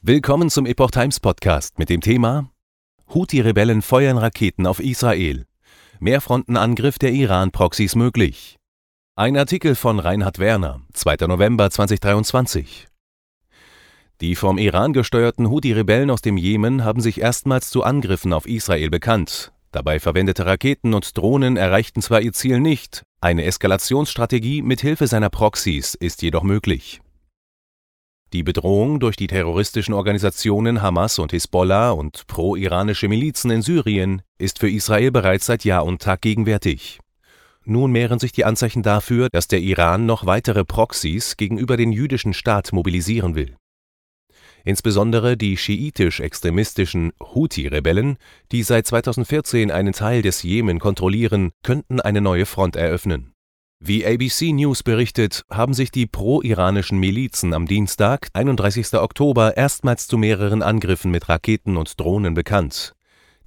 Willkommen zum Epoch Times Podcast mit dem Thema Houthi-Rebellen feuern Raketen auf Israel. Mehrfrontenangriff der Iran-Proxys möglich. Ein Artikel von Reinhard Werner, 2. November 2023. Die vom Iran gesteuerten Houthi-Rebellen aus dem Jemen haben sich erstmals zu Angriffen auf Israel bekannt. Dabei verwendete Raketen und Drohnen erreichten zwar ihr Ziel nicht, eine Eskalationsstrategie mit Hilfe seiner Proxys ist jedoch möglich. Die Bedrohung durch die terroristischen Organisationen Hamas und Hisbollah und pro-iranische Milizen in Syrien ist für Israel bereits seit Jahr und Tag gegenwärtig. Nun mehren sich die Anzeichen dafür, dass der Iran noch weitere Proxys gegenüber den jüdischen Staat mobilisieren will. Insbesondere die schiitisch-extremistischen Houthi-Rebellen, die seit 2014 einen Teil des Jemen kontrollieren, könnten eine neue Front eröffnen. Wie ABC News berichtet, haben sich die pro-iranischen Milizen am Dienstag, 31. Oktober, erstmals zu mehreren Angriffen mit Raketen und Drohnen bekannt.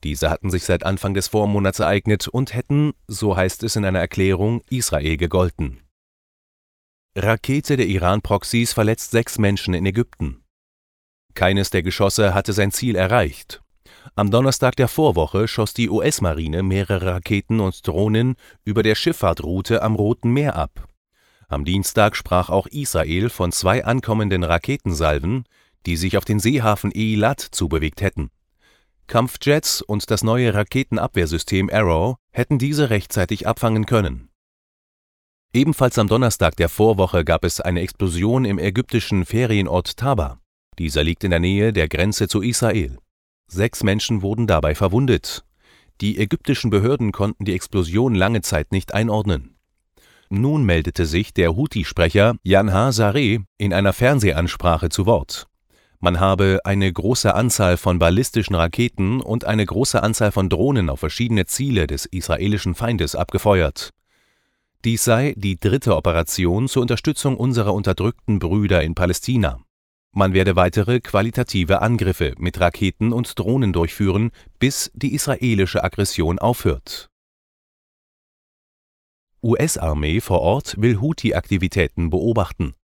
Diese hatten sich seit Anfang des Vormonats ereignet und hätten, so heißt es in einer Erklärung, Israel gegolten. Rakete der Iran-Proxys verletzt sechs Menschen in Ägypten. Keines der Geschosse hatte sein Ziel erreicht. Am Donnerstag der Vorwoche schoss die US-Marine mehrere Raketen und Drohnen über der Schifffahrtroute am Roten Meer ab. Am Dienstag sprach auch Israel von zwei ankommenden Raketensalven, die sich auf den Seehafen Eilat zubewegt hätten. Kampfjets und das neue Raketenabwehrsystem Arrow hätten diese rechtzeitig abfangen können. Ebenfalls am Donnerstag der Vorwoche gab es eine Explosion im ägyptischen Ferienort Taba. Dieser liegt in der Nähe der Grenze zu Israel. Sechs Menschen wurden dabei verwundet. Die ägyptischen Behörden konnten die Explosion lange Zeit nicht einordnen. Nun meldete sich der Houthi-Sprecher Yanha Sareh in einer Fernsehansprache zu Wort. Man habe eine große Anzahl von ballistischen Raketen und eine große Anzahl von Drohnen auf verschiedene Ziele des israelischen Feindes abgefeuert. Dies sei die dritte Operation zur Unterstützung unserer unterdrückten Brüder in Palästina. Man werde weitere qualitative Angriffe mit Raketen und Drohnen durchführen, bis die israelische Aggression aufhört. US-Armee vor Ort will Houthi-Aktivitäten beobachten.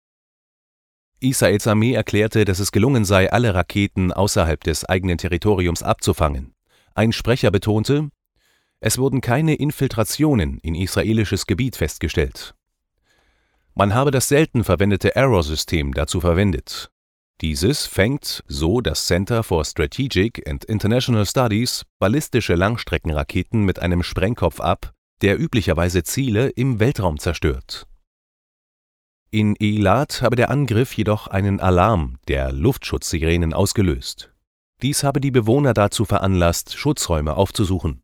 Israels Armee erklärte, dass es gelungen sei, alle Raketen außerhalb des eigenen Territoriums abzufangen. Ein Sprecher betonte, es wurden keine Infiltrationen in israelisches Gebiet festgestellt. Man habe das selten verwendete Arrow-System dazu verwendet. Dieses fängt, so das Center for Strategic and International Studies, ballistische Langstreckenraketen mit einem Sprengkopf ab, der üblicherweise Ziele im Weltraum zerstört. In Eilat habe der Angriff jedoch einen Alarm der Luftschutzsirenen ausgelöst. Dies habe die Bewohner dazu veranlasst, Schutzräume aufzusuchen.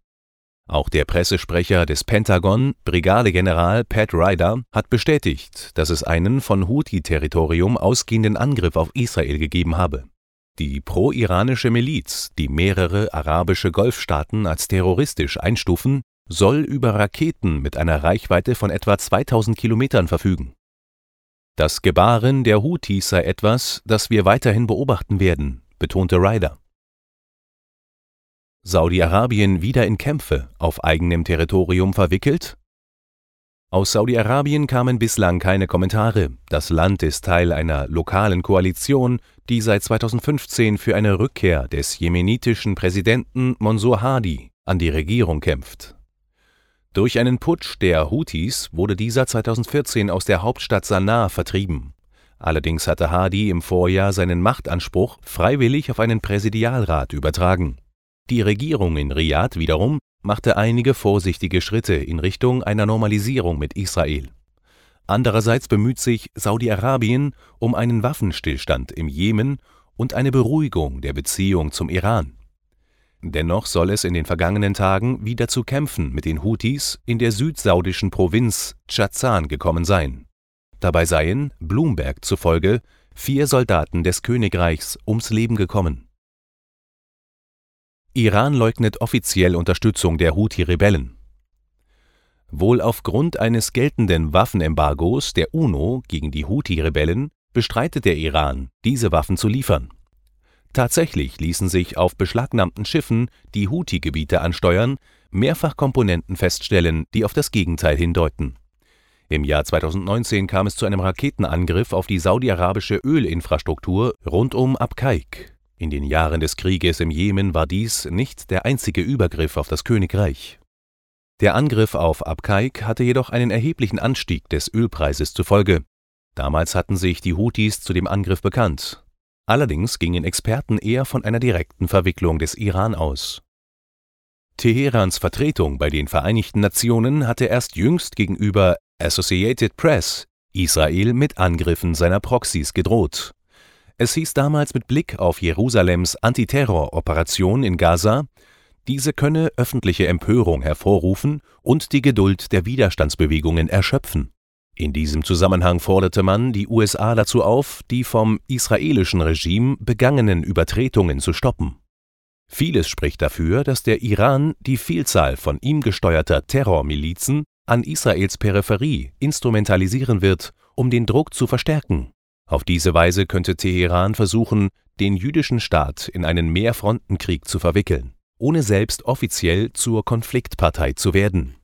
Auch der Pressesprecher des Pentagon, Brigadegeneral Pat Ryder, hat bestätigt, dass es einen von Houthi-Territorium ausgehenden Angriff auf Israel gegeben habe. Die pro-iranische Miliz, die mehrere arabische Golfstaaten als terroristisch einstufen, soll über Raketen mit einer Reichweite von etwa 2000 Kilometern verfügen. Das Gebaren der Houthis sei etwas, das wir weiterhin beobachten werden, betonte Ryder. Saudi-Arabien wieder in Kämpfe auf eigenem Territorium verwickelt? Aus Saudi-Arabien kamen bislang keine Kommentare. Das Land ist Teil einer lokalen Koalition, die seit 2015 für eine Rückkehr des jemenitischen Präsidenten Monsur Hadi an die Regierung kämpft. Durch einen Putsch der Houthis wurde dieser 2014 aus der Hauptstadt Sanaa vertrieben. Allerdings hatte Hadi im Vorjahr seinen Machtanspruch freiwillig auf einen Präsidialrat übertragen. Die Regierung in Riad wiederum machte einige vorsichtige Schritte in Richtung einer Normalisierung mit Israel. Andererseits bemüht sich Saudi-Arabien um einen Waffenstillstand im Jemen und eine Beruhigung der Beziehung zum Iran. Dennoch soll es in den vergangenen Tagen wieder zu Kämpfen mit den Houthis in der südsaudischen Provinz Tschazan gekommen sein. Dabei seien, Bloomberg zufolge, vier Soldaten des Königreichs ums Leben gekommen Iran leugnet offiziell Unterstützung der Houthi-Rebellen. Wohl aufgrund eines geltenden Waffenembargos der UNO gegen die Houthi-Rebellen bestreitet der Iran, diese Waffen zu liefern. Tatsächlich ließen sich auf beschlagnahmten Schiffen, die Houthi-Gebiete ansteuern, mehrfach Komponenten feststellen, die auf das Gegenteil hindeuten. Im Jahr 2019 kam es zu einem Raketenangriff auf die saudi-arabische Ölinfrastruktur rund um Abqaiq In den Jahren des Krieges im Jemen war dies nicht der einzige Übergriff auf das Königreich. Der Angriff auf Abqaiq hatte jedoch einen erheblichen Anstieg des Ölpreises zur Folge. Damals hatten sich die Houthis zu dem Angriff bekannt. Allerdings gingen Experten eher von einer direkten Verwicklung des Iran aus. Teherans Vertretung bei den Vereinigten Nationen hatte erst jüngst gegenüber Associated Press Israel mit Angriffen seiner Proxys gedroht. Es hieß damals mit Blick auf Jerusalems Antiterroroperation in Gaza, diese könne öffentliche Empörung hervorrufen und die Geduld der Widerstandsbewegungen erschöpfen. In diesem Zusammenhang forderte man die USA dazu auf, die vom israelischen Regime begangenen Übertretungen zu stoppen. Vieles spricht dafür, dass der Iran die Vielzahl von ihm gesteuerter Terrormilizen an Israels Peripherie instrumentalisieren wird, um den Druck zu verstärken. Auf diese Weise könnte Teheran versuchen, den jüdischen Staat in einen Mehrfrontenkrieg zu verwickeln, ohne selbst offiziell zur Konfliktpartei zu werden